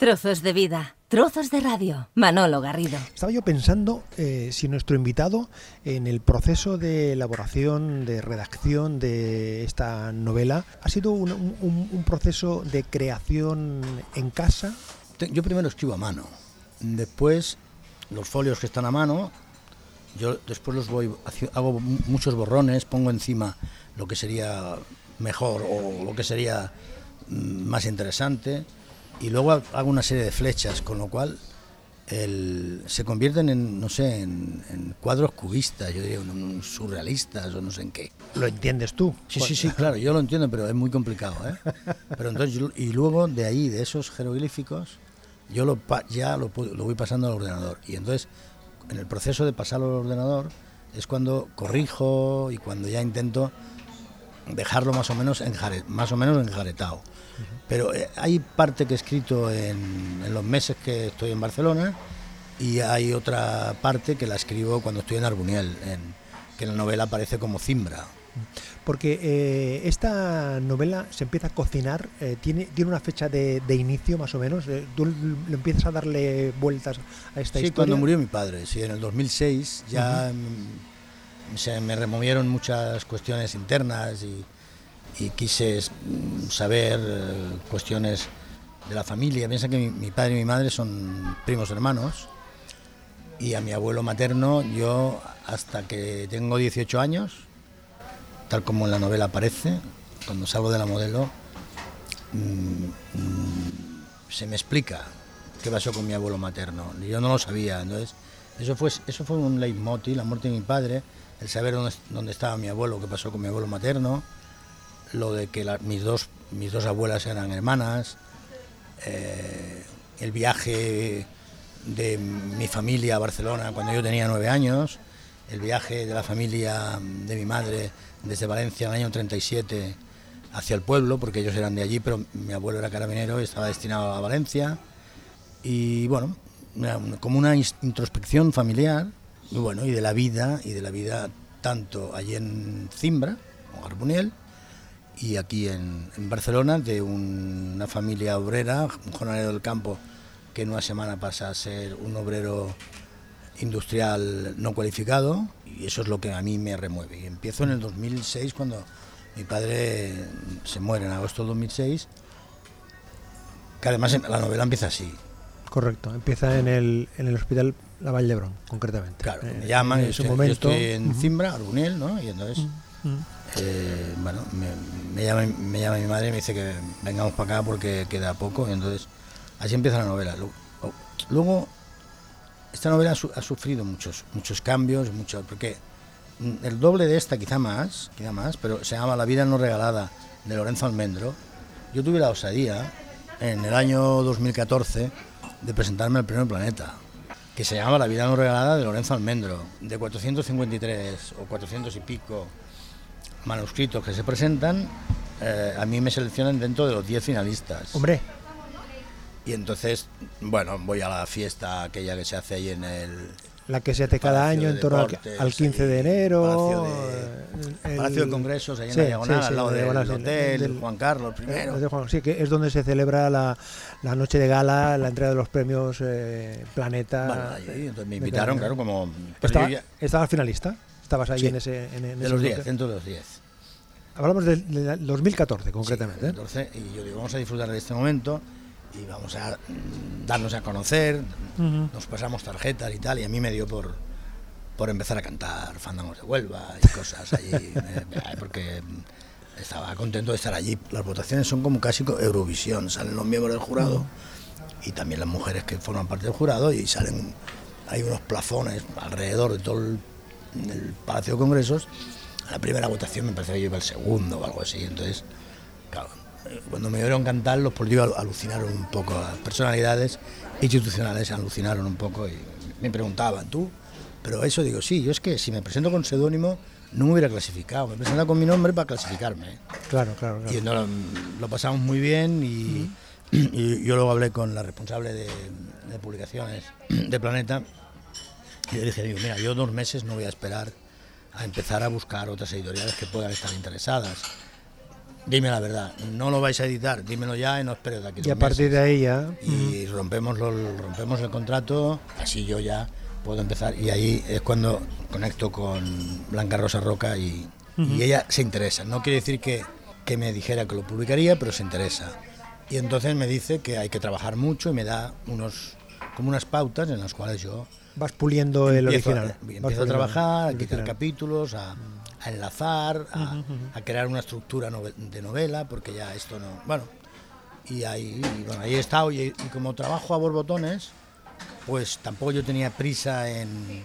Trozos de vida, trozos de radio. Manolo Garrido. Estaba yo pensando eh, si nuestro invitado en el proceso de elaboración, de redacción de esta novela, ha sido un, un- un proceso de creación en casa. Yo primero escribo a mano, después los folios que están a mano, yo después los voy, hago mu- muchos borrones, pongo encima lo que sería mejor o lo que sería mm, más interesante y luego ha- hago una serie de flechas, con lo cual el- se convierten en, no sé, en, en cuadros cubistas, yo diría, en surrealistas o no sé en qué. Lo entiendes tú. Sí, sí, sí, claro, yo lo entiendo, pero es muy complicado, ¿eh? Pero entonces, y luego de ahí, de esos jeroglíficos, yo lo, ya lo, lo voy pasando al ordenador. Y entonces, en el proceso de pasarlo al ordenador, es cuando corrijo y cuando ya intento dejarlo más o menos, enjare- más o menos enjaretado. Pero eh, hay parte que he escrito en, en los meses que estoy en Barcelona y hay otra parte que la escribo cuando estoy en Arbuniel, en, que en la novela aparece como Cimbra. Porque eh, esta novela se empieza a cocinar, eh, tiene, tiene una fecha de, de inicio más o menos. eh, tú le empiezas a darle vueltas a esta Sí, historia. cuando murió mi padre, sí, en el 2006 ya mm, se me removieron muchas cuestiones internas y, y quise mm, saber eh, cuestiones de la familia. Piensa que mi, padre y mi madre son primos hermanos y a mi abuelo materno yo hasta que tengo 18 años, tal como en la novela aparece, cuando salgo de la modelo, mm, mm, se me explica qué pasó con mi abuelo materno. Yo no lo sabía, entonces eso fue, eso fue un leitmotiv, la muerte de mi padre, el saber dónde, dónde estaba mi abuelo, qué pasó con mi abuelo materno, lo de que mis, dos, mis dos abuelas eran hermanas, eh, el viaje de mi familia a Barcelona cuando yo tenía nueve años, el viaje de la familia de mi madre desde Valencia en el año 37 hacia el pueblo, porque ellos eran de allí, pero mi abuelo era carabinero y estaba destinado a Valencia. Y bueno, como una introspección familiar, y bueno, y de la vida, y de la vida tanto allí en Cimbra, o Arbuniel, y aquí en, en Barcelona, de un- una familia obrera, un jornalero del campo, que en una semana pasa a ser un obrero industrial no cualificado, y eso es lo que a mí me remueve. Y empiezo en el 2006, cuando mi padre se muere en agosto del 2006, que además la novela empieza así. Correcto, empieza en el, en el hospital La Vall d'Hebron, concretamente. Claro, Eh, me llaman, en yo su estoy, yo momento. estoy en. Cimbra, Arbuniel, ¿no? Y entonces, Eh, bueno, me, llama, me llama mi madre y me dice que vengamos para acá porque queda poco. Y entonces, así empieza la novela. Luego, esta novela ha sufrido muchos, muchos cambios, muchos, porque mm, el doble de esta, quizá más, quizá más, pero se llama La vida no regalada de Lorenzo Almendro. Yo tuve la osadía en el año 2014 de presentarme al Premio Planeta, que se llama La vida no regalada de Lorenzo Almendro, de 453 o 400 y pico manuscritos que se presentan, eh, a mí me seleccionan dentro de los 10 finalistas. Hombre, Y entonces, bueno, voy a la fiesta aquella que se hace ahí en el la que se hace cada año de en torno al, Deportes, al 15 de ahí, enero. Palacio de- el- Palacio de Congresos, ahí en Sí, la diagonal, sí, al lado la del sí, hotel del- Juan Carlos I. Eh, de Juan- sí, que es donde se celebra la, la noche de gala, la entrega de los premios eh, Planeta. Bueno, allí, entonces me de invitaron, claro, como... Estaba, ¿Estabas finalista? ¿Estabas ahí Sí, en ese. en- en de ese los 10, bloque? dentro de los 10. Hablamos del del 2014, concretamente. ¿eh? 14, y yo digo, vamos a disfrutar de este momento y vamos a mm, darnos a conocer, nos pasamos tarjetas y tal, y a mí me dio por, por empezar a cantar fandangos de Huelva y cosas allí, eh, porque mm, estaba contento de estar allí. Las votaciones son como casi Eurovisión, salen los miembros del jurado y también las mujeres que forman parte del jurado y salen, hay unos plafones alrededor de todo el, el Palacio de Congresos. La primera votación me parece que yo iba el segundo o algo así, entonces, claro, eh, cuando me vieron cantar los políticos alucinaron un poco, las personalidades institucionales alucinaron un poco y me preguntaban, ¿tú? Pero eso digo, sí, yo es que si me presento con seudónimo no me hubiera clasificado, me presento con mi nombre para clasificarme. Claro, claro, claro. Y no, lo, lo pasamos muy bien y, y yo luego hablé con la responsable de, de publicaciones de Planeta y le dije, mira, yo dos meses no voy a esperar a empezar a buscar otras editoriales que puedan estar interesadas. dime la verdad, no lo vais a editar, dímelo ya y no esperes de aquí. Y a partir de ahí ya. Y rompemos, lo, rompemos el contrato, así yo ya puedo empezar. Y ahí es cuando conecto con Blanca Rosa Roca y, y ella se interesa. No quiere decir que, que me dijera que lo publicaría, pero se interesa. Y entonces me dice que hay que trabajar mucho y me da unos como unas pautas en las cuales yo vas puliendo el empiezo, original. a- empiezo a trabajar, a quitar capítulos, a, a enlazar, a, a crear una estructura de novela, porque ya esto no. Bueno, y ahí, y bueno, ahí he estado. Y, y como trabajo a borbotones, pues tampoco yo tenía prisa en.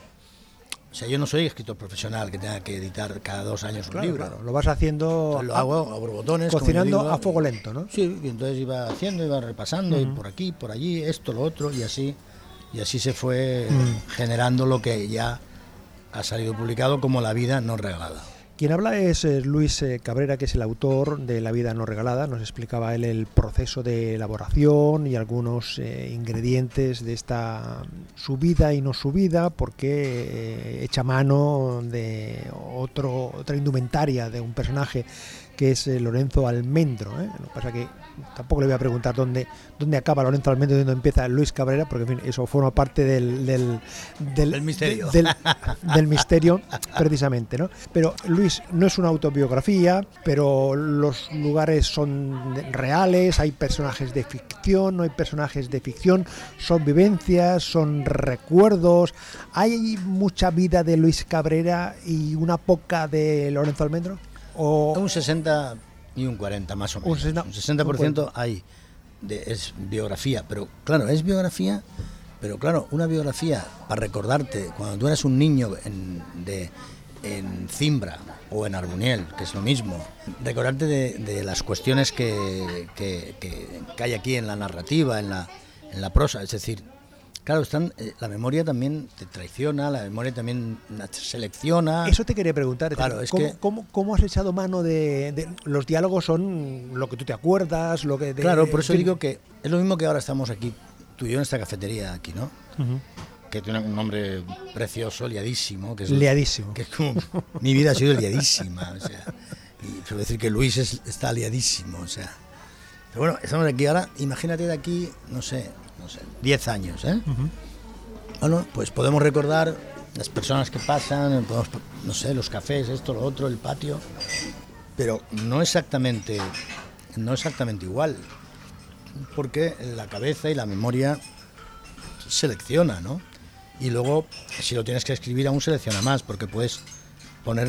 O sea, yo no soy escritor profesional que tenga que editar cada dos años un Claro, libro. claro, lo vas haciendo Entonces lo hago a borbotones. cocinando digo, a fuego lento, ¿no? Sí, y entonces iba haciendo, iba repasando, y por aquí, por allí, esto, lo otro, y así, y así se fue Mm. generando lo que ya ha salido publicado como La vida no regalada. Quien habla es eh, Luis eh, Cabrera, que es el autor de La vida no regalada. Nos explicaba él el proceso de elaboración y algunos eh, ingredientes de esta subida y no subida, porque eh, echa mano de otro, otra indumentaria de un personaje que es eh, Lorenzo Almendro. Lo que pasa que tampoco le voy a preguntar dónde, dónde acaba Lorenzo Almendro y dónde empieza Luis Cabrera, porque en fin, eso forma parte del, del, Del misterio. del- del misterio precisamente, ¿no? Pero Luis, no es una autobiografía, pero los lugares son reales, hay personajes de ficción, no hay personajes de ficción, son vivencias, son recuerdos, hay mucha vida de Luis Cabrera y una poca de Lorenzo Almendro. O Un 60 y un 40 más o Un menos. 60, Un 60% hay de, es biografía, pero claro, es biografía, pero claro, una biografía para recordarte cuando tú eras un niño en, de, en Cimbra o en Arbuniel, que es lo mismo, recordarte de, de las cuestiones que, que- que- que hay aquí en la narrativa, en la, en la prosa, es decir, claro, están, eh, la memoria también te traiciona, la memoria también selecciona. Eso te quería preguntar. Claro, es ¿cómo, que- cómo- cómo has echado mano de, de- Los diálogos son lo que tú te acuerdas, lo que... de- Claro, por eso digo que es lo mismo que ahora estamos aquí, tú y yo en esta cafetería aquí, ¿no? Que tiene un nombre precioso, liadísimo. Que es, Liadísimo. Que es como, mi vida ha sido liadísima, o sea. Y suelo decir que Luis es- está liadísimo, o sea. Pero bueno, estamos aquí ahora, imagínate de aquí, no sé, no sé, 10 años, ¿eh? Bueno, pues podemos recordar las personas que pasan, podemos, no sé, los cafés, esto, lo otro, el patio, pero no exactamente, no exactamente igual, porque la cabeza y la memoria selecciona, ¿no? Y luego, si lo tienes que escribir, aún selecciona más, porque puedes poner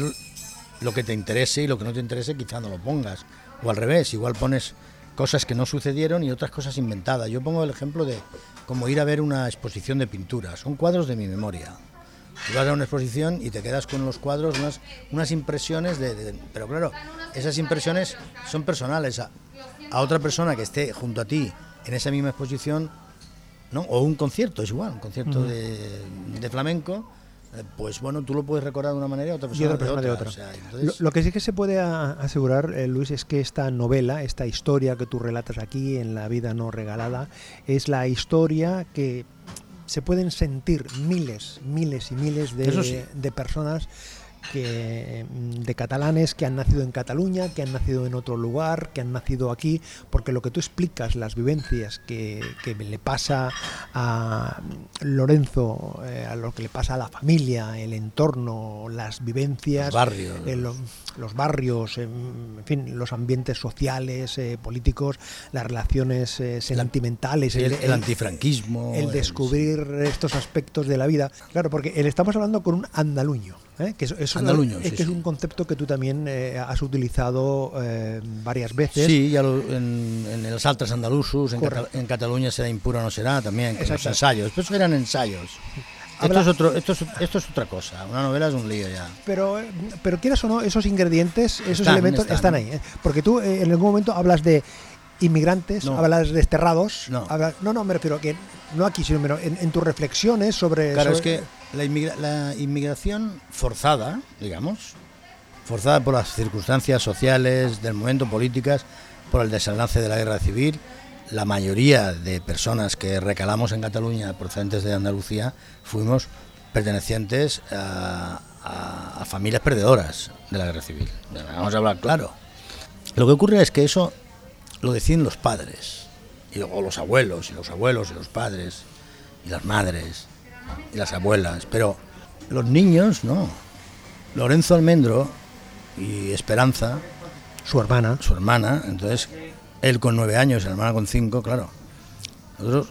lo que te interese y lo que no te interese quizá no lo pongas. O al revés, igual pones cosas que no sucedieron y otras cosas inventadas. Yo pongo el ejemplo de como ir a ver una exposición de pintura. Son cuadros de mi memoria. Tú vas a una exposición y te quedas con los cuadros, unas, unas impresiones de, de- Pero claro, esas impresiones son personales. A, a otra persona que esté junto a ti en esa misma exposición, ¿no? O un concierto, es igual, un concierto de, de flamenco, pues bueno, tú lo puedes recordar de una manera otra y persona, otra persona de otra. o sea, entonces- lo, lo que sí que se puede asegurar, eh, Luis, es que esta novela, esta historia que tú relatas aquí en La vida no regalada, es la historia que se pueden sentir miles, miles y miles de, Eso sí. de personas que mm, de catalanes que han nacido en Cataluña, que han nacido en otro lugar, que han nacido aquí, porque lo que tú explicas, las vivencias que, que le pasa a Lorenzo, eh, a lo que le pasa a la familia, el entorno, las vivencias, Los barrios. eh, lo- los barrios, en en fin, los ambientes sociales, eh, políticos, las relaciones eh, sentimentales, el, el antifranquismo. el descubrir estos aspectos de la vida. Claro, porque le estamos hablando con un andaluño. ¿Eh? Que es, es una- Andaluño, es sí, que es un concepto que tú también eh, has utilizado eh, varias veces. Sí, ya lo- en, en los altres andalusos, en, en Cataluña será impuro o no será, también, con los ensayos. Pero eso eran ensayos. Habla- Esto, es otro, esto, es, esto es otra cosa. Una novela es un lío ya. Pero, eh, pero quieras o no, esos ingredientes, esos Están, elementos están. están, ahí. ¿eh? Porque tú eh, en algún momento hablas de inmigrantes, No. hablas de desterrados. No. hablas- no, no, me refiero que no aquí, sino en, en tus reflexiones sobre. Claro, es sobre- que la, inmigra- la inmigración forzada, digamos, forzada por las circunstancias sociales del momento, políticas, por el desenlace de la guerra civil, la mayoría de personas que recalamos en Cataluña procedentes de Andalucía fuimos pertenecientes a, a- a familias perdedoras de la guerra civil. Vamos a hablar claro. Lo que ocurre es que eso lo deciden los padres, y luego los abuelos, y los abuelos, y los padres, y las madres, y las abuelas, pero los niños no. Lorenzo Almendro y Esperanza, Su hermana. su hermana, entonces él con nueve años, la hermana con cinco, claro. Nosotros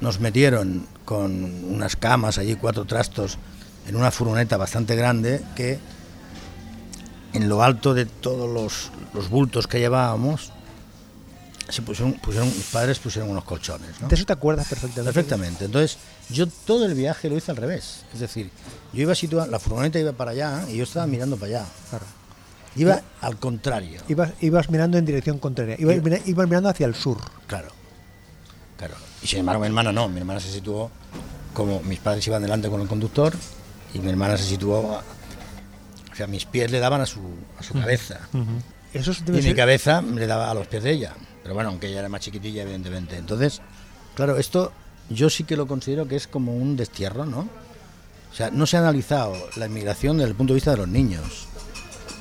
nos metieron con unas camas allí, cuatro trastos, en una furgoneta bastante grande que en lo alto de todos los, los bultos que llevábamos se pusieron, pusieron, mis padres pusieron unos colchones. ¿no? De eso te acuerdas perfectamente. Perfectamente. Entonces, yo todo el viaje lo hice al revés. Es decir, yo iba situado, la furgoneta iba para allá y yo estaba mirando para allá. Claro. Iba al contrario. Ibas, ibas mirando en dirección contraria. Ibas, Iba- ibas mirando hacia el sur. Claro. Claro. Y sin embargo, mi hermana no. Mi hermana se situó como mis padres iban delante con el conductor y mi hermana se situó. a- o sea, mis pies le daban a su, a su cabeza. Eso es- Y mi cabeza le daba a los pies de ella. Pero bueno, aunque ella era más chiquitilla, evidentemente. Entonces, claro, esto yo sí que lo considero que es como un destierro, ¿no? O sea, no se ha analizado la inmigración desde el punto de vista de los niños.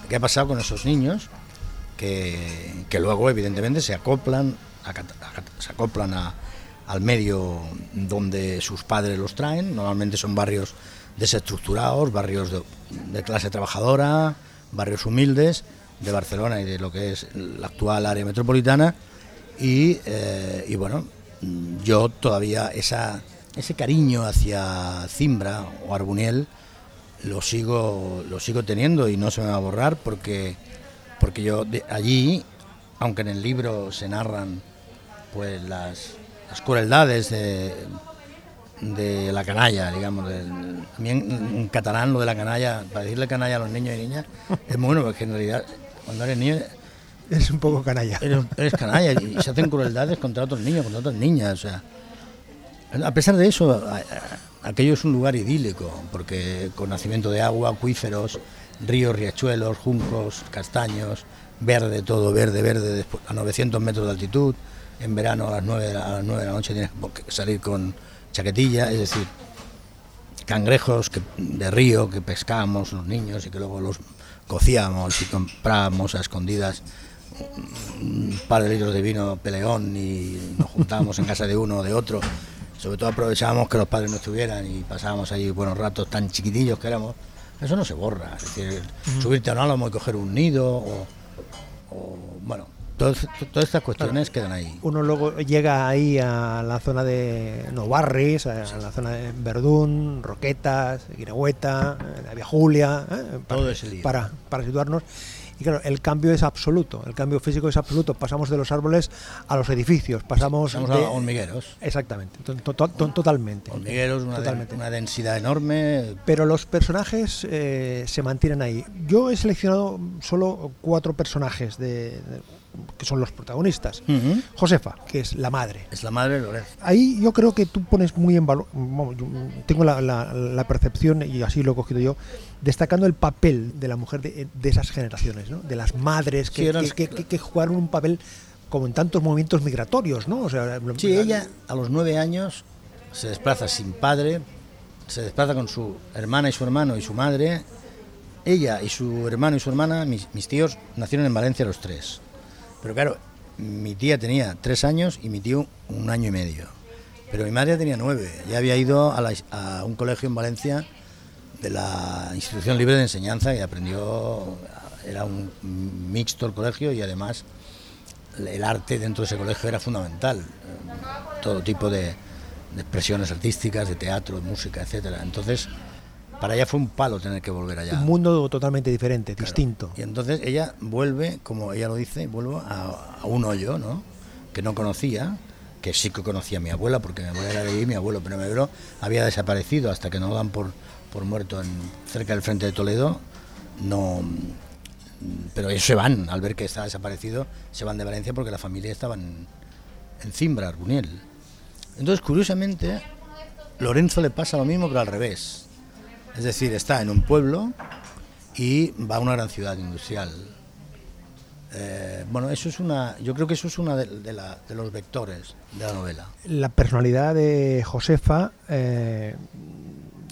¿Qué ha pasado con esos niños? Que, que luego, evidentemente, se acoplan, se acoplan a- al medio donde sus padres los traen. Normalmente son barrios desestructurados, barrios de clase trabajadora, barrios humildes de Barcelona y de lo que es la actual área metropolitana. Y, eh, y bueno, yo todavía esa, ese cariño hacia Cimbra o Arbuniel lo sigo, lo sigo teniendo y no se me va a borrar porque, porque yo de allí, aunque en el libro se narran pues las, las crueldades de, la canalla, digamos. en catalán lo de la canalla, para decirle canalla a los niños y niñas, es bueno porque en realidad cuando eres niño Es un poco canalla. eres, eres canalla y se hacen crueldades contra otros niños, contra otras niñas. A pesar de eso, aquello es un lugar idílico, porque con nacimiento de agua, acuíferos, ríos, riachuelos, juncos, castaños, verde, todo verde, verde, despu- a 900 metros de altitud. En verano a las 9 de la, a las 9 de la noche tienes que salir con chaquetilla, es decir, cangrejos que- de río que pescábamos los niños y que luego los cocíamos y comprábamos a escondidas un par de litros de vino peleón y nos juntábamos en casa de uno o de otro. Sobre todo aprovechábamos que los padres no estuvieran y pasábamos allí buenos ratos tan chiquitillos que éramos. Eso no se borra. Es decir, subirte a un álamo y coger un nido o, o, bueno, todas, todas estas cuestiones quedan ahí. Uno luego llega ahí a la zona de Novarris, a la zona de Verdún, Roquetas, Guinehueta, eh, la Vía Julia, eh, para, Todo ese lío. para, para situarnos. Y claro, el cambio es absoluto, el cambio físico es absoluto. Pasamos de los árboles a los edificios, pasamos de- a hormigueros. Exactamente, to- to- to- totalmente. Hormigueros, una, de- Totalmente. una densidad enorme. Pero los personajes eh, se mantienen ahí. Yo he seleccionado solo cuatro personajes de, de- que son los protagonistas. Josefa, que es la madre. Es la madre de Lorenzo. Ahí yo creo que tú pones muy en valor, tengo la, la- la percepción, y así lo he cogido yo, destacando el papel de la mujer de, de esas generaciones, ¿no? de las madres que, Sí, eran- que- que- que jugaron un papel como en tantos movimientos migratorios, ¿no? O sea, Sí, ella a los nueve años se desplaza sin padre, se desplaza con su hermana y su hermano y su madre. Ella y su hermano y su hermana, mis, mis tíos, nacieron en Valencia los tres. Pero claro, mi tía tenía tres años y mi tío un año y medio. Pero mi madre tenía nueve. Ya había ido a, la- un colegio en Valencia de la Institución Libre de Enseñanza y aprendió, era un mixto el colegio y además el arte dentro de ese colegio era fundamental. Todo tipo de, de expresiones artísticas, de teatro, de música, etcétera. Entonces, para ella fue un palo tener que volver allá. un mundo totalmente diferente, Claro. distinto. Y entonces ella vuelve, como ella lo dice, vuelve a, a un hoyo, ¿no? Que no conocía, que sí que conocía a mi abuela, porque mi abuela era de ahí, mi abuelo, pero mi abuelo había desaparecido hasta que no lo dan por, por muerto en, cerca del frente de Toledo. No, pero ellos se van, al ver que está desaparecido, se van de Valencia porque la familia estaba en, en Cimbra, Arbuniel. Entonces, curiosamente, Lorenzo le pasa lo mismo, pero al revés. Es decir, está en un pueblo y va a una gran ciudad industrial. Eh, bueno, eso es una, yo creo que eso es uno de, de la- de los vectores de la novela. La personalidad de Josefa, eh,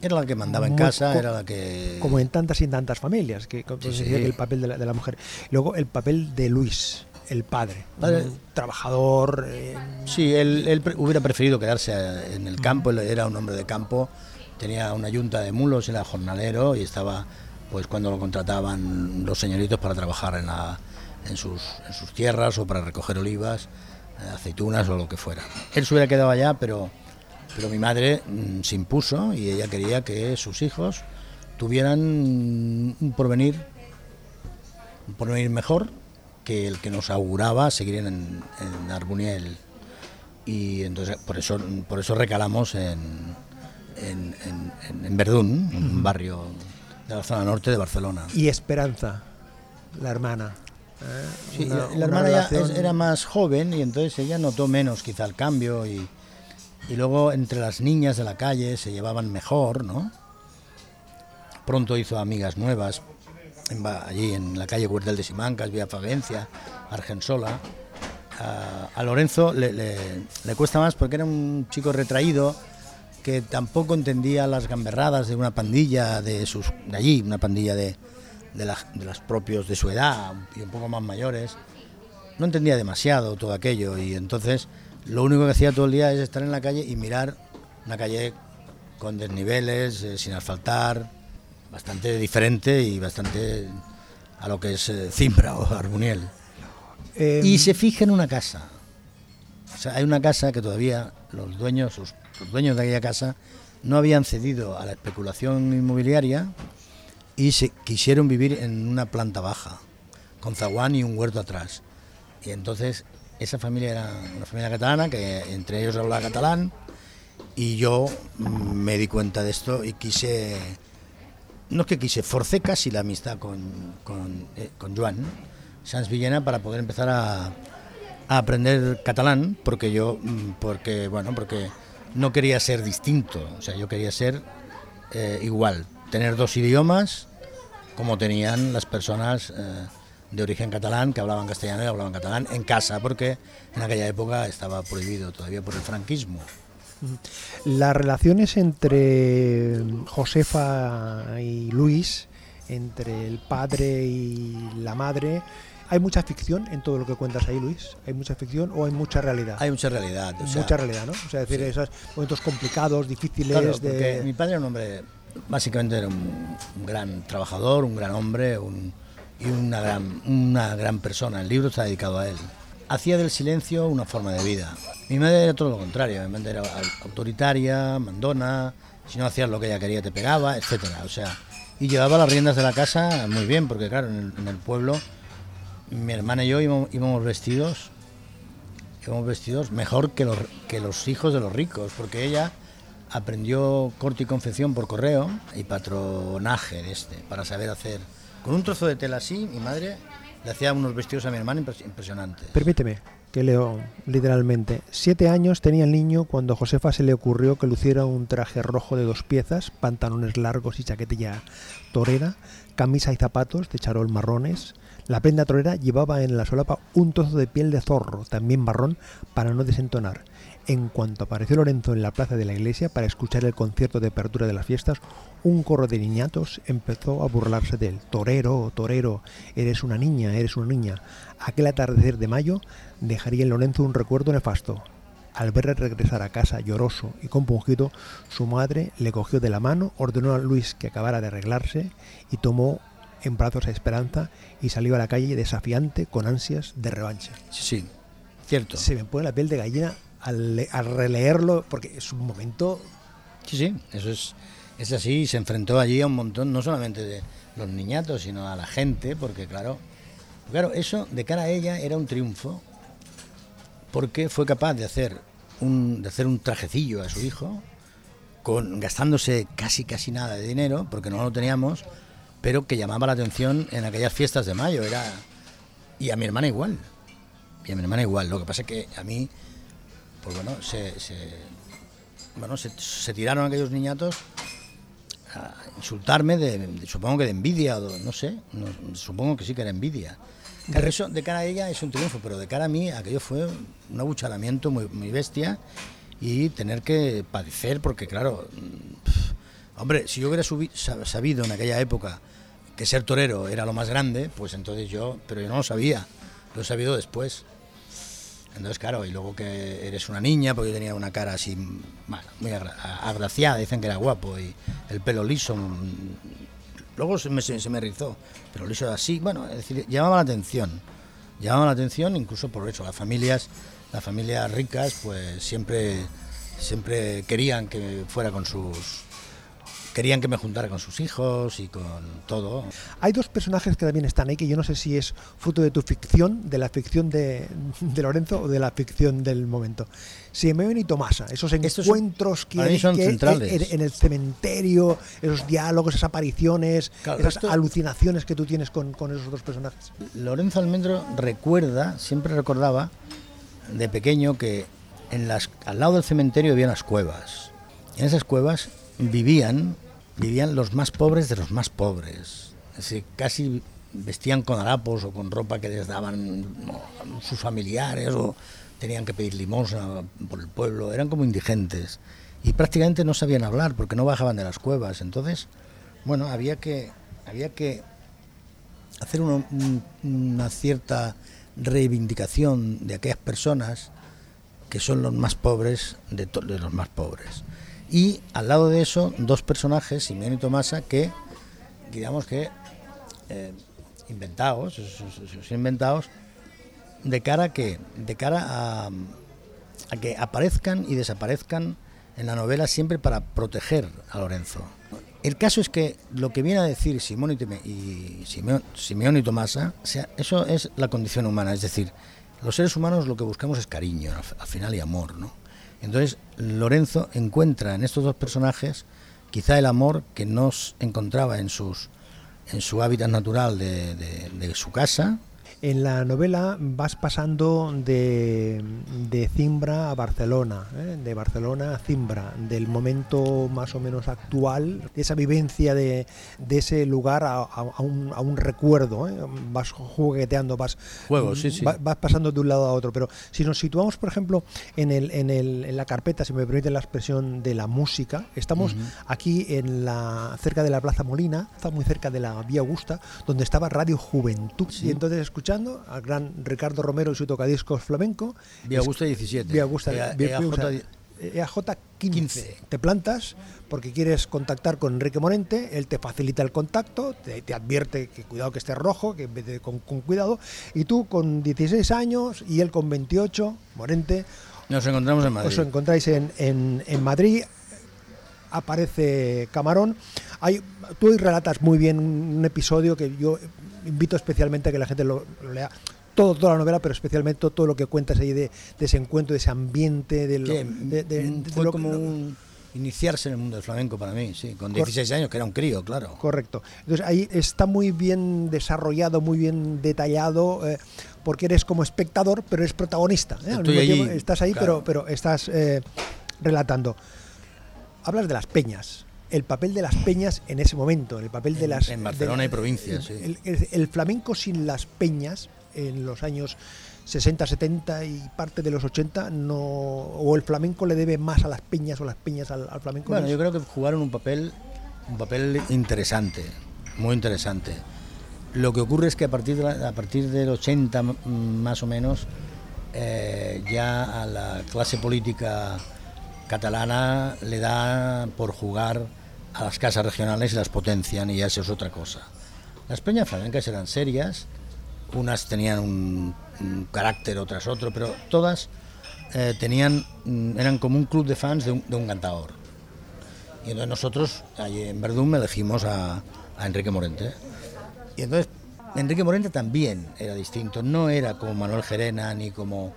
Era la que mandaba en casa, era la que... como en tantas y tantas familias, que Sí, sí. que el papel de la, de la mujer. Luego el papel de Luis, el padre, Padre- un trabajador. eh, Sí, él, él pre- hubiera preferido quedarse en el campo, él era un hombre de campo, tenía una yunta de mulos, era jornalero y estaba, pues cuando lo contrataban los señoritos para trabajar en, la, en, sus, en sus tierras o para recoger olivas, eh, aceitunas o lo que fuera. Él se hubiera quedado allá, pero, pero mi madre mm, se impuso y ella quería que sus hijos tuvieran un porvenir, un porvenir mejor que el que nos auguraba seguir en, en Arbuniel y entonces por eso por eso recalamos en en, en- en- en Verdún, un barrio de la zona norte de Barcelona. y Esperanza, la hermana. eh, Sí, una- la, hermana ya relación- es- era más joven y entonces ella notó menos quizá el cambio y, y luego entre las niñas de la calle se llevaban mejor, ¿no? Pronto hizo amigas nuevas en allí en la calle Huertel de Simancas, Vía Favencia, Argensola. A, a Lorenzo le, le- le cuesta más porque era un chico retraído que tampoco entendía las gamberradas de una pandilla de sus de allí, una pandilla de, de, la- de las propios de su edad y un poco más mayores. No entendía demasiado todo aquello y entonces lo único que hacía todo el día es estar en la calle y mirar una calle con desniveles, eh, sin asfaltar, bastante diferente y bastante a lo que es eh, Zimbra o Arbuniel. Eh, Y se fija en una casa. O sea, hay una casa que todavía los dueños, los, los dueños de aquella casa, no habían cedido a la especulación inmobiliaria y se quisieron vivir en una planta baja, con zaguán y un huerto atrás. Y entonces esa familia era una familia catalana que entre ellos hablaba catalán y yo mm, me di cuenta de esto y quise, no es que quise, forcé casi la amistad con, con, eh, con Joan Sanz Villena para poder empezar a, aprender catalán porque yo, mm, porque bueno, porque no quería ser distinto, o sea, yo quería ser eh, igual, tener dos idiomas como tenían las personas eh, de origen catalán que hablaban castellano y hablaban catalán en casa, porque en aquella época estaba prohibido todavía por el franquismo. Las relaciones entre Josefa y Luis, entre el padre y la madre, ¿hay mucha ficción en todo lo que cuentas ahí, Luis? ¿Hay mucha ficción o hay mucha realidad? Hay mucha realidad. o sea, mucha realidad, ¿no? O sea, es decir, esos momentos complicados, difíciles Claro, de... porque mi padre era un hombre, básicamente era un, un gran trabajador, un gran hombre un- y una gran, una gran persona. El libro está dedicado a él. Hacía del silencio una forma de vida. Mi madre era todo lo contrario. Mi madre era au- autoritaria, mandona. Si no hacías lo que ella quería te pegaba, etcétera. O sea, y llevaba las riendas de la casa muy bien, porque claro, en el, en el pueblo mi hermana y yo íbamos, vestidos íbamos vestidos mejor que los, que los hijos de los ricos, porque ella aprendió corte y confección por correo y patronaje este, para saber hacer. Con un trozo de tela así, mi madre le hacía unos vestidos a mi hermana impres- impresionantes. Permíteme, que leo literalmente. Siete años tenía el niño cuando a Josefa se le ocurrió que luciera un traje rojo de dos piezas, pantalones largos y chaquetilla torera, camisa y zapatos de charol marrones. La prenda torera llevaba en la solapa un trozo de piel de zorro, también marrón, para no desentonar. En cuanto apareció Lorenzo en la plaza de la iglesia para escuchar el concierto de apertura de las fiestas, un corro de niñatos empezó a burlarse de él. Torero, torero, eres una niña, eres una niña. Aquel atardecer de mayo dejaría en Lorenzo un recuerdo nefasto. Al verle regresar a casa lloroso y compungido, su madre le cogió de la mano, ordenó a Luis que acabara de arreglarse y tomó en brazos a Esperanza y salió a la calle desafiante con ansias de revancha. Sí, sí, cierto. Se me pone la piel de gallina al releerlo porque es un momento Sí, sí, eso es, es así. y Se enfrentó allí a un montón, no solamente de los niñatos, sino a la gente, porque claro, claro, eso de cara a ella era un triunfo, porque fue capaz de hacer un, de hacer un trajecillo a su hijo, con, gastándose casi casi nada de dinero, porque no lo teníamos, pero que llamaba la atención en aquellas fiestas de mayo. Era, y a mi hermana igual. Y a mi hermana igual. Lo que pasa es que a mí, pues bueno, se, se- bueno, se, se tiraron aquellos niñatos a insultarme, de, de- supongo que de envidia, o de- no sé, no- supongo que sí que era envidia. Claro, eso de cara a ella es un triunfo, pero de cara a mí aquello fue un abuchalamiento muy, muy bestia y tener que padecer, porque claro, mm, hombre, si yo hubiera subi- sabido en aquella época que ser torero era lo más grande, pues entonces yo, pero yo no lo sabía. lo he sabido después. Entonces, claro, y luego que eres una niña, porque yo tenía una cara así, muy agraciada, dicen que era guapo, y el pelo liso. Mm, luego se me, se me rizó, pero liso así, bueno, es decir, llamaba la atención. Llamaba la atención incluso por eso, las familias, las familias ricas, pues siempre, siempre querían que fuera con sus querían que me juntara con sus hijos y con todo. Hay dos personajes que también están ahí, que yo no sé si es fruto de tu ficción, de la ficción de, Lorenzo o de la ficción del momento. Simeón y Tomasa, esos encuentros que, hay en, el cementerio, esos diálogos, esas apariciones, esas alucinaciones que tú tienes con, esos dos personajes. Lorenzo Almendro recuerda, siempre recordaba de pequeño que en las, al lado del cementerio había unas cuevas. En esas cuevas vivían vivían los más pobres de los más pobres. casi vestían con harapos o con ropa que les daban sus familiares o tenían que pedir limosna por el pueblo, eran como indigentes y prácticamente no sabían hablar porque no bajaban de las cuevas. Entonces, bueno, había que, había que hacer una cierta reivindicación de aquellas personas que son los más pobres de, de los más pobres. Y al lado de eso, dos personajes, Simeón y Tomasa, que, digamos que, eh, inventados, inventados, de cara a que, de cara a, que aparezcan y desaparezcan en la novela siempre para proteger a Lorenzo. El caso es que lo que viene a decir Simón y, y Simeón, y Tomasa, sea, eso es la condición humana, es decir, los seres humanos lo que buscamos es cariño, al final y amor, ¿no? Entonces, Lorenzo encuentra en estos dos personajes quizá el amor que no encontraba en, sus, en su hábitat natural de, de su casa, en la novela vas pasando de, de Cimbra a Barcelona, ¿eh? de Barcelona a Cimbra, del momento más o menos actual, de esa vivencia de, de ese lugar a, a, un, a un, recuerdo. ¿eh? Vas jugueteando, vas, vas pasando de un lado a otro. Pero si nos situamos, por ejemplo, en, el, en, el, en la carpeta, si me permite la expresión de la música, estamos aquí en la, cerca de la Plaza Molina, está muy cerca de la Vía Augusta, donde estaba Radio Juventud. Y entonces escuchamos al gran Ricardo Romero y su tocadiscos flamenco. Vía Augusta 17. Vía Augusta, EAJ, 15. Te plantas porque quieres contactar con Enrique Morente, él te facilita el contacto, te, advierte que cuidado que esté rojo, que vete con, con, cuidado, y tú con 16 años y él con 28, Morente. Nos encontramos en Madrid. Os encontráis en, en, en Madrid, aparece Camarón. Hay, tú hoy relatas muy bien un episodio que yo invito especialmente a que la gente lo, lea todo, toda la novela, pero especialmente todo, lo que cuentas ahí de, ese encuentro, de ese ambiente, de, lo, de, fue como un iniciarse en el mundo del flamenco para mí, sí, con 16 años, que era un crío, claro. Correcto. Entonces ahí está muy bien desarrollado, muy bien detallado, eh, porque eres como espectador, pero eres protagonista. ¿eh? estás ahí, pero, pero estás eh, relatando. Hablas de las peñas el papel de las peñas en ese momento, el papel de las... En Barcelona y provincias, sí. El, flamenco sin las peñas en los años 60, 70 y parte de los 80, no, o el flamenco le debe más a las peñas o las peñas al, flamenco. Bueno, yo creo que jugaron un papel, un papel interesante, muy interesante. Lo que ocurre es que a partir, de a partir del 80 más o menos, eh, ya a la clase política catalana le da por jugar a las casas regionales y las potencian y eso es otra cosa. Las peñas flamencas eran serias, unas tenían un, carácter, otras otro, pero todas eh, tenían, mm, eran como un club de fans de un, cantador. Y entonces nosotros, en Verdún, elegimos a, a Enrique Morente. Y entonces Enrique Morente también era distinto, no era como Manuel Gerena ni como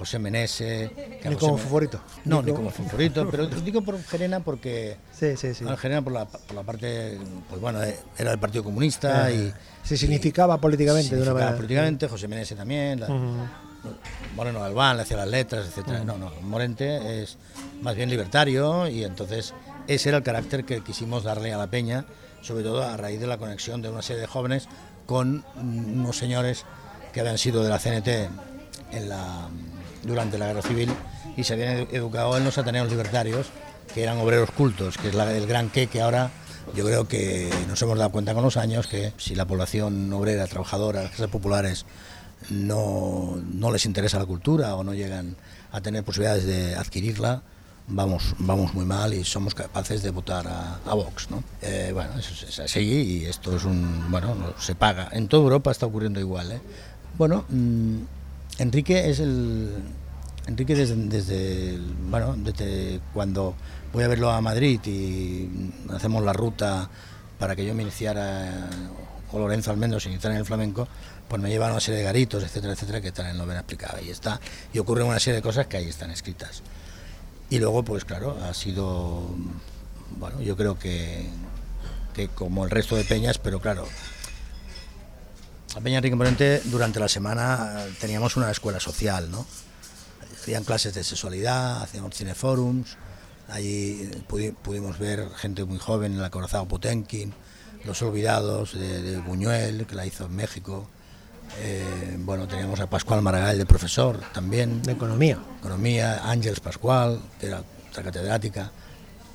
José Menese. Ni como favorito. No, ni como favorito, pero digo por Gerena porque. Sí, sí, sí. Gerena por la, por la parte. Pues bueno, eh, era del Partido Comunista ah, y. Se significaba políticamente de una manera. políticamente, José Menese también. Moreno Albán le hacía las letras, etcétera. No, no, Morente es más bien libertario y entonces ese era el carácter que quisimos darle a la peña, sobre todo a raíz de la conexión de una serie de jóvenes con unos señores que habían sido de la CNT en la durante la guerra civil y se habían educado en los ateneos libertarios, que eran obreros cultos, que es el gran que que ahora yo creo que nos hemos dado cuenta con los años que si la población obrera, trabajadora, las clases populares no, no les interesa la cultura o no llegan a tener posibilidades de adquirirla, vamos, vamos muy mal y somos capaces de votar a, Vox. ¿no? Eh, bueno, eso es así y esto es un. Bueno, se paga. En toda Europa está ocurriendo igual. ¿eh? Bueno, mmm, Enrique es el. Enrique desde, bueno, desde cuando voy a verlo a Madrid y hacemos la ruta para que yo me iniciara, o Lorenzo al menos se iniciara en el flamenco, pues me llevan una serie de garitos, etcétera, etcétera, que están en novena explicada. Y está, y ocurren una serie de cosas que ahí están escritas. Y luego, pues claro, ha sido, bueno, yo creo que, que como el resto de peñas, pero claro, la Peña Enrique Morente durante la semana teníamos una escuela social, ¿no? Hacían clases de sexualidad, hacíamos cineforums, allí pudimos ver gente muy joven, el acorazado Potenkin, Los Olvidados de, de, Buñuel, que la hizo en México. Eh, bueno, teníamos a Pascual Maragall de profesor también. De economía. Economía, Ángeles Pascual, que era otra catedrática.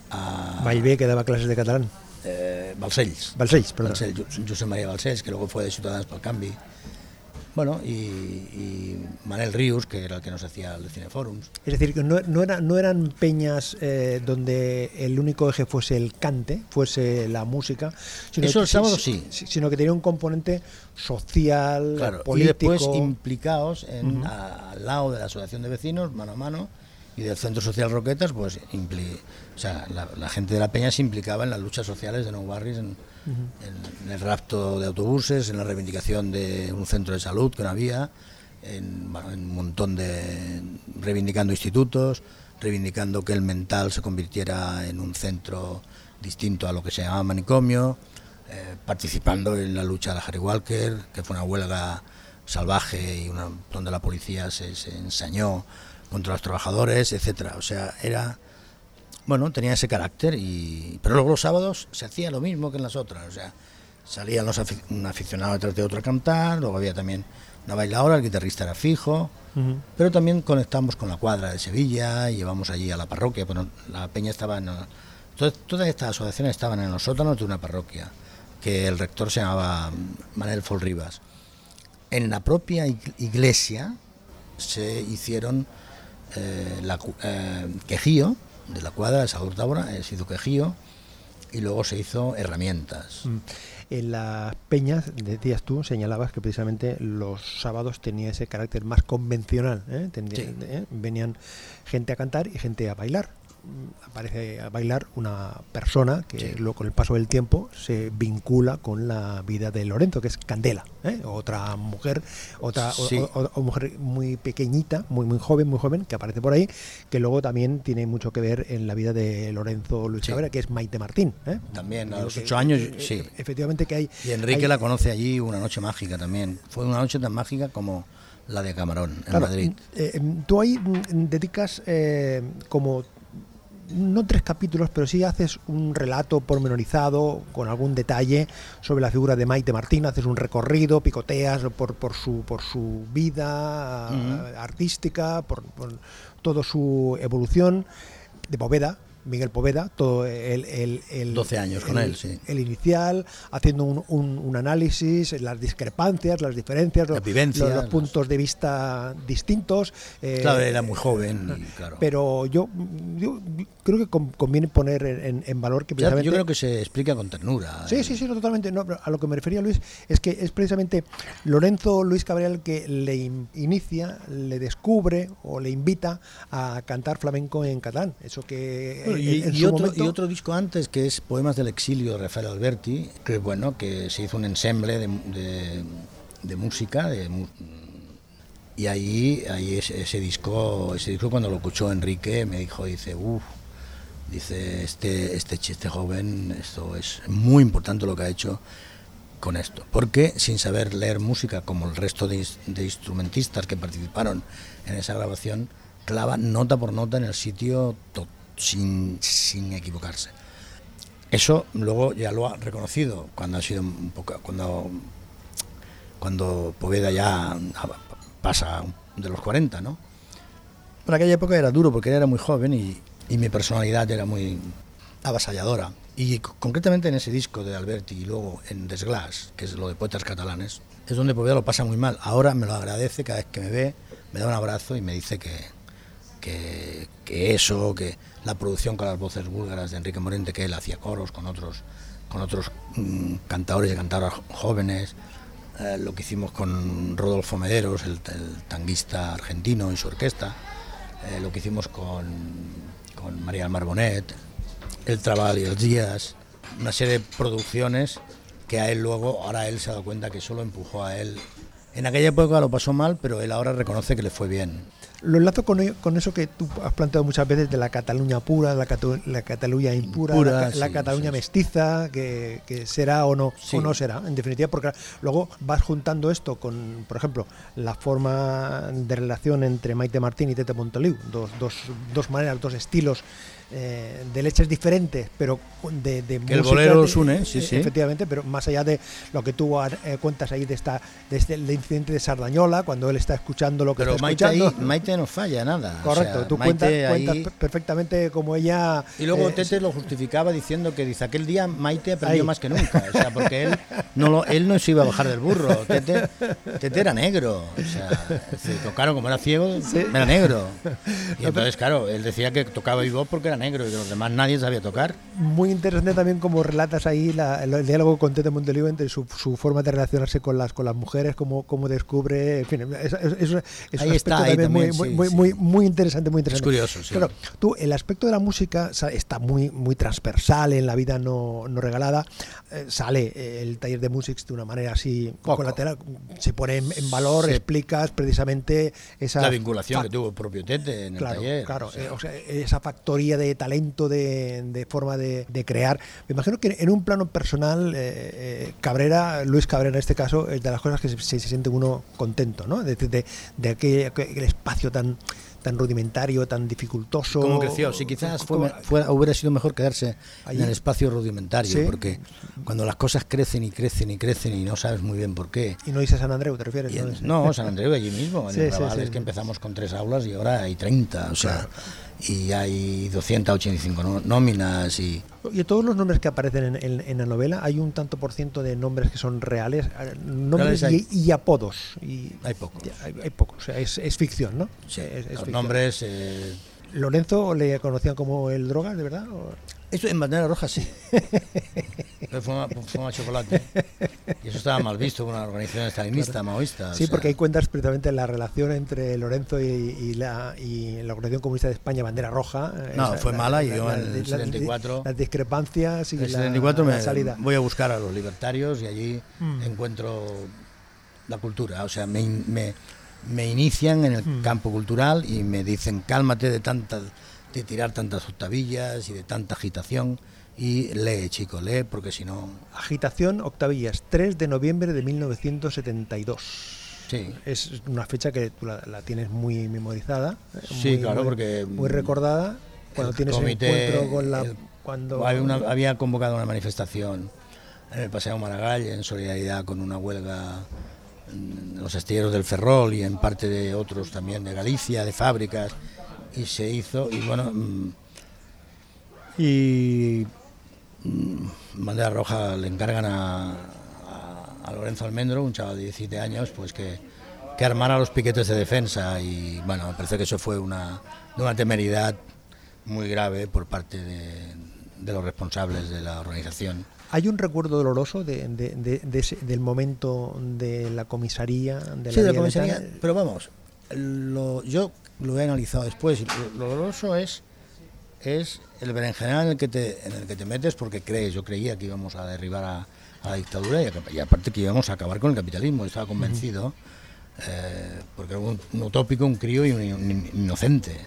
A... Vallvé, que daba clases de catalán. Eh, Balcells. Balcells, perdón. Balcells, José María Balcells, que luego fue de Ciudadanos por el Canvi. Bueno, y, y, Manel Ríos, que era el que nos hacía el Cineforums. Es decir, que no, no, era, no eran peñas eh, donde el único eje fuese el cante, fuese la música. Sino Eso el sábado sí. Sino que tenía un componente social, claro, político. Y después implicados en, uh -huh. a, al lado de la Asociación de Vecinos, mano a mano, y del Centro Social Roquetas, pues impli o sea, la, la, gente de la Peña se implicaba en las luchas sociales de Nou Barris, en, uh -huh. en, el rapto de autobuses, en la reivindicación de un centro de salud que no había, en, bueno, en un montón de. reivindicando institutos, reivindicando que el mental se convirtiera en un centro distinto a lo que se llamaba manicomio, eh, participando en la lucha de la Harry Walker, que fue una huelga salvaje y una, donde la policía se, se ensañó contra los trabajadores, etcétera. O sea, era bueno, tenía ese carácter y pero luego los sábados se hacía lo mismo que en las otras, o sea, salían los afic un aficionado detrás de otro a cantar, luego había también una bailadora, el guitarrista era fijo, uh -huh. pero también conectamos con la cuadra de Sevilla y llevamos allí a la parroquia, bueno, la peña estaba en entonces, todas estas asociaciones estaban en los sótanos de una parroquia, que el rector se llamaba Manuel Folribas. En la propia iglesia se hicieron eh, la, eh, quejío de la cuadra de Salud Tábora, se hizo quejío y luego se hizo herramientas. Mm. En las peñas, decías tú, señalabas que precisamente los sábados tenía ese carácter más convencional. ¿eh? Sí. ¿eh? Venían gente a cantar y gente a bailar. Aparece a bailar una persona que Sí. luego con el paso del tiempo se vincula con la vida de Lorenzo, que es Candela, ¿eh? otra mujer, otra o- Sí. o- o- o mujer muy pequeñita, muy muy joven, muy joven, que aparece por ahí, que luego también tiene mucho que ver en la vida de Lorenzo Luis Sí. Cabrera, que es Maite Martín. ¿eh? También, a los ocho años, eh, sí. Efectivamente que hay... Y Enrique hay- la conoce allí una noche mágica también. Fue una noche tan mágica como la de Camarón en Claro, Madrid. eh, tú ahí mm, dedicas eh, como no tres capítulos, pero sí haces un relato pormenorizado con algún detalle sobre la figura de Maite Martín, haces un recorrido, picoteas por, por su por su vida artística, por, por toda su evolución de Poveda. Miguel Poveda, todo el, el, el 12 años con el- él, sí. el inicial, haciendo un, un- un análisis, las discrepancias, las diferencias, Las los- los, puntos de vista distintos. eh, Claro, era muy joven y claro. Pero yo, yo creo que con- conviene poner en, en valor que precisamente... yo creo que se explica con ternura. Sí, sí, sí, no, totalmente. No, a lo que me refería Luis es que es precisamente Lorenzo Luis Cabral que le in- inicia, le descubre o le invita a cantar flamenco en catalán. Eso que Bueno, en- y, otro, momento- y otro disco antes que es Poemas del Exilio de Rafael Alberti, que bueno, que se hizo un ensemble de, de- de música, de y ahí, ahí ese, ese disco, ese disco cuando lo escuchó Enrique me dijo, dice, uff, dice, este, este, este joven, esto es muy importante lo que ha hecho con esto, porque sin saber leer música como el resto de, de instrumentistas que participaron en esa grabación, clava nota por nota en el sitio to- sin, sin equivocarse. Eso luego ya lo ha reconocido cuando ha sido un poco cuando cuando Poveda ya pasa de los 40, ¿no? Por aquella época era duro porque era muy joven y, y mi personalidad era muy avasalladora. Y concretamente en ese disco de Alberti y luego en Desglas, que es lo de poetas catalanes, es donde Poveda lo pasa muy mal. Ahora me lo agradece cada vez que me ve, me da un abrazo y me dice que, que, que eso, que la producción con las voces búlgaras de Enrique Morente, que él hacía coros con otros, con otros mm, cantadores y cantadoras jóvenes, eh, lo que hicimos con Rodolfo Mederos, el, tanguista argentino y su orquesta, eh, lo que hicimos con, con María del Mar Bonet, El Trabal y el Díaz, una serie de producciones que a él luego, ahora él se ha dado cuenta que solo empujó a él. En aquella época lo pasó mal, pero él ahora reconoce que le fue bien. Lo enlazo con, con eso que tú has planteado muchas veces de la Cataluña pura, la, Catu- la Cataluña impura, Impura, la, Cataluña sí. mestiza, que, que será o no, Sí. o no será, en definitiva, porque luego vas juntando esto con, por ejemplo, la forma de relación entre Maite Martín y Tete Montoliu, dos, dos, dos maneras, dos estilos eh, de leches diferentes, pero de, de Que el bolero los une, sí, sí. Efectivamente, pero más allá de lo que tú eh, cuentas ahí de esta de este el incidente de Sardañola, cuando él está escuchando lo que Pero está Maite, ahí, escuchando. Maite no falla nada. o Correcto, sea, tú cuentas, ahí- cuentas perfectamente como ella. Y luego eh, Tete lo justificaba diciendo que dice aquel día Maite aprendió Ahí. más que nunca, o sea, porque él no lo- él no se iba a bajar del burro, Tete, Tete era negro, o sea, decir, claro, como era ciego, era negro. Y entonces, claro, él decía que tocaba vivo porque era negro y que los demás nadie sabía tocar. Muy interesante también como relatas ahí la- el, el diálogo con Tete Monteliu entre su, su forma de relacionarse con las con las mujeres, cómo, cómo descubre, en fin, es, es- es- es Ahí un está, aspecto ahí también muy, también, muy, sí, muy, sí. muy, muy interesante, muy interesante. curioso, sí. Claro, tú, el aspecto de la música está muy, muy transversal en la vida no, no regalada. Eh, sale el taller de música de una manera así Poco. colateral, se pone en, en valor, explicas precisamente esa La vinculación que tuvo el propio Tete en el Claro, taller. claro. o sea. eh, o sea, esa factoría de talento, de, de forma de, de crear. Me imagino que en un plano personal, eh, eh, Cabrera, Luis Cabrera en este caso, es de las cosas que se, se- se siente uno contento, ¿no? De, de, de aquel, aquel espacio tan tan rudimentario, tan dificultoso. ¿Cómo creció? Sí, quizás fue, ¿Cómo- fuera- hubiera sido mejor quedarse Allí. en el espacio rudimentario, Sí. porque cuando las cosas crecen y crecen y crecen y no sabes muy bien por qué. Y no dice San Andreu, ¿te refieres? En- No, San Andreu allí mismo, en Sí, el sí, es que empezamos con tres aulas y ahora hay 30, o sea, y hay 285 nó- nóminas y... Y todos los nombres que aparecen en, en- en la novela, hay un tanto por ciento de nombres que son reales, eh, nombres y, y apodos. Y, Hay pocos. Hay, hay pocos, o sea, es, es ficción, ¿no? Sí, Es- es los ficción. nombres... eh, ¿Lorenzo le conocían como el drogas, de verdad? ¿O? Eso en bandera roja sí. Pero fuma, fuma chocolate. Y eso estaba mal visto por una organización estalinista, maoísta. o Sí, sea, porque ahí cuentas precisamente la relación entre Lorenzo y, y la, y la Organización Comunista de España, Bandera Roja. eh, No, esa- fue la- mala y la- yo la- en el la- 74 Las discrepancias y el la, 74 la me salida. voy a buscar a los libertarios y allí Mm. encuentro la cultura. O sea, me, me, me inician en el Mm. campo cultural y me dicen cálmate de tantas de tirar tantas octavillas y de tanta agitación y lee, chico, lee porque si no... Agitación, octavillas, 3 de noviembre de 1972. Sí, Es una fecha que tú la, la tienes muy memorizada. eh, Sí, muy- claro, porque, Muy recordada. Cuando el tienes el comité, encuentro con la. el- cuando una- había convocado una manifestación en el Paseo Maragall en solidaridad con una huelga los astilleros del Ferrol y en parte de otros también de Galicia, de fábricas, y se hizo, y bueno, mm, y mm, Bandera Roja le encargan a, a- Lorenzo Almendro, un chaval de 17 años, pues que, que armara los piquetes de defensa y bueno, me parece que eso fue una, una temeridad muy grave por parte de los responsables de la organización. ¿Hay un recuerdo doloroso de, de- de- de ese- del momento de la comisaría? De Sí, de la comisaría, pero vamos, lo, yo lo he analizado después y lo, lo doloroso es es el berenjenal en el que te en el que te metes porque crees, yo creía que íbamos a derribar a, a la dictadura y, a- y aparte que íbamos a acabar con el capitalismo, estaba convencido eh, porque era un, un utópico, un crío y un, un inocente.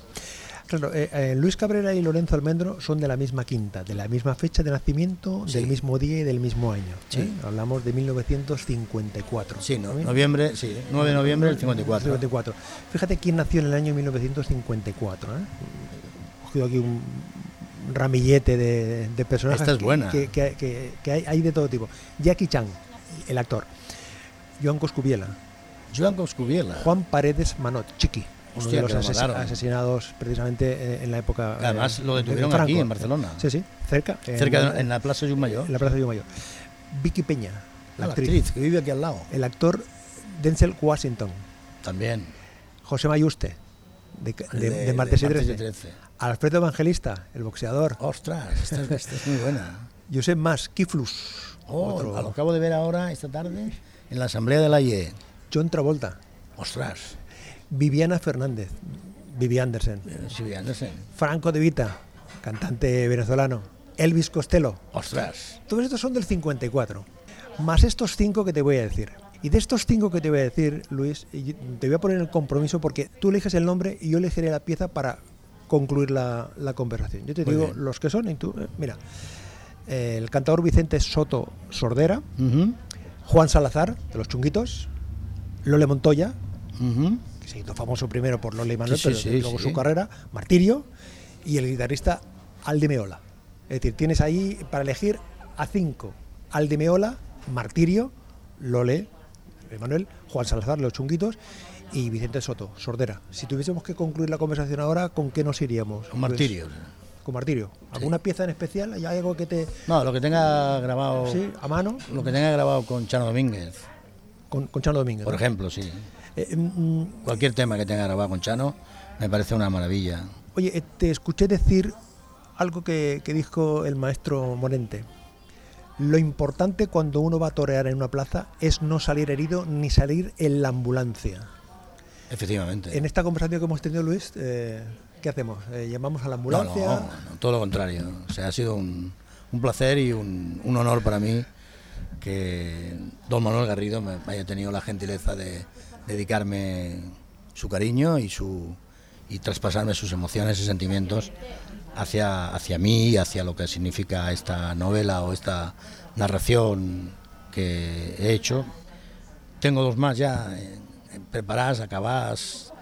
Claro, eh, eh, Luis Cabrera y Lorenzo Almendro son de la misma quinta, de la misma fecha de nacimiento, Sí. del mismo día y del mismo año. Sí. ¿eh? Hablamos de 1954. Sí, no, ¿no? noviembre, sí, 9 de noviembre del 54. 54. Fíjate quién nació en el año 1954. ¿eh? He cogido aquí un ramillete de, de personajes Esta es buena. que, que- que- que hay, hay de todo tipo. Jackie Chan, el actor. Joan Coscubiela. Joan Coscubiela. Juan Paredes Manot, Chiqui. Uno Hostia, de los lo ases- asesinados precisamente en la época. Además, eh, lo de- detuvieron de aquí, Franco. en Barcelona. Sí, sí, cerca. Cerca de- en la Plaza de Mayor. en la Plaza de Mayor. Vicky Peña, La, actriz. que vive aquí al lado. El actor Denzel Washington. También. José Mayuste, de, de, de, Martes y 13. Alfredo Evangelista, el boxeador. Ostras, esta, es muy buena. Josep Mas, Kiflus. Oh, lo acabo de ver ahora, esta tarde, en la Asamblea de la IE. John Travolta. Ostras. Viviana Fernández, Vivi Andersen. Vivi Andersen. Franco De Vita, cantante venezolano. Elvis Costello. Ostras. Todos estos son del 54. Más estos cinco que te voy a decir. Y de estos cinco que te voy a decir, Luis, te voy a poner el compromiso porque tú eliges el nombre y yo elegiré la pieza para concluir la, conversación. Yo te digo los que son y tú, eh, mira, el cantador Vicente Soto Sordera, Juan Salazar, de los Chunguitos, Lole Montoya, que se hizo famoso primero por Lole y Manuel, pero luego su carrera, Martirio, y el guitarrista Aldemeola. Es decir, tienes ahí para elegir a cinco, Aldemeola, Martirio, Lole, Manuel, Juan Salazar, los Chunguitos, y Vicente Soto, Sordera. Si tuviésemos que concluir la conversación ahora, ¿con qué nos iríamos? Con Martirio. con Martirio. ¿Alguna pieza en especial? ¿Hay algo que te...? No, lo que tenga grabado... Sí, a mano. Lo que tenga grabado con Chano Domínguez. Con, Chano Domínguez. Por ejemplo, sí. Eh, mm, mm. Cualquier tema que tenga grabado con Chano me parece una maravilla. Oye, eh, te escuché decir algo que, que dijo el maestro Morente. Lo importante cuando uno va a torear en una plaza es no salir herido ni salir en la ambulancia. Efectivamente. En esta conversación que hemos tenido, Luis, eh, ¿qué hacemos? Eh, ¿Llamamos a la ambulancia? No, no, todo lo contrario. O sea, ha sido un, placer y un, honor para mí que don Manuel Garrido me haya tenido la gentileza de dedicarme su cariño y su y traspasarme sus emociones y sentimientos hacia, hacia mí y hacia lo que significa esta novela o esta narración que he hecho. Tengo dos más ya preparadas, acabadas,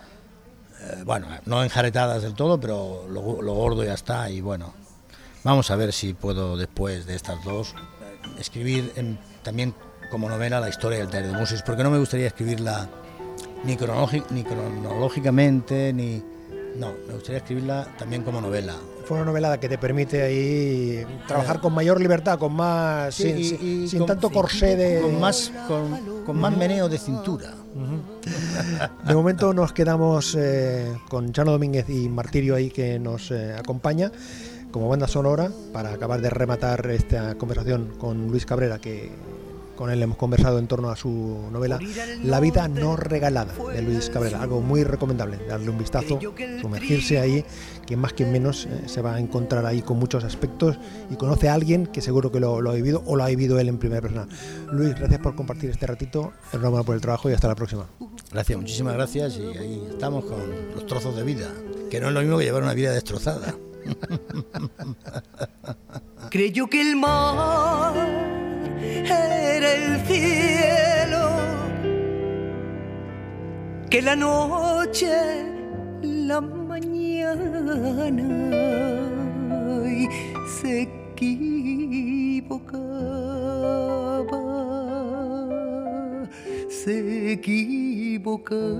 eh, bueno, no enjaretadas del todo, pero lo, gordo ya está y bueno, vamos a ver si puedo después de estas dos escribir también como novela la historia del Taller de Musis, porque no me gustaría escribirla ni, ni cronológicamente, ni... No, me gustaría escribirla también como novela, fue una novela que te permite ahí trabajar con mayor libertad, con más sin, tanto corsé de con más con, más meneo de cintura. De momento nos quedamos eh, con Chano Domínguez y Martirio ahí que nos eh, acompaña como banda sonora para acabar de rematar esta conversación con Luis Cabrera que con él hemos conversado en torno a su novela La vida no regalada de Luis Cabrera, algo muy recomendable, darle un vistazo, sumergirse ahí, que más que menos eh, se va a encontrar ahí con muchos aspectos y conoce a alguien que seguro que lo, ha vivido o lo ha vivido él en primera persona. Luis, gracias por compartir este ratito, enhorabuena por el trabajo y hasta la próxima. Gracias, muchísimas gracias y ahí estamos con los trozos de vida, que no es lo mismo que llevar una vida destrozada. Creyó que el mar era el cielo, que la noche, la mañana, y se equivocaba, se equivocaba.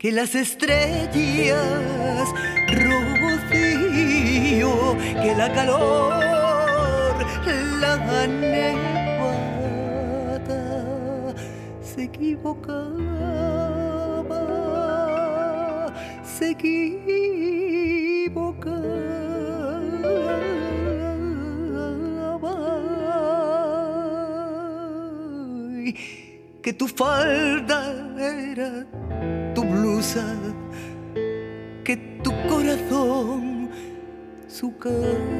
que las estrellas rocío, que la calor, la nevada se equivocaba, se equivocaba. que tu falda era tu blusa, su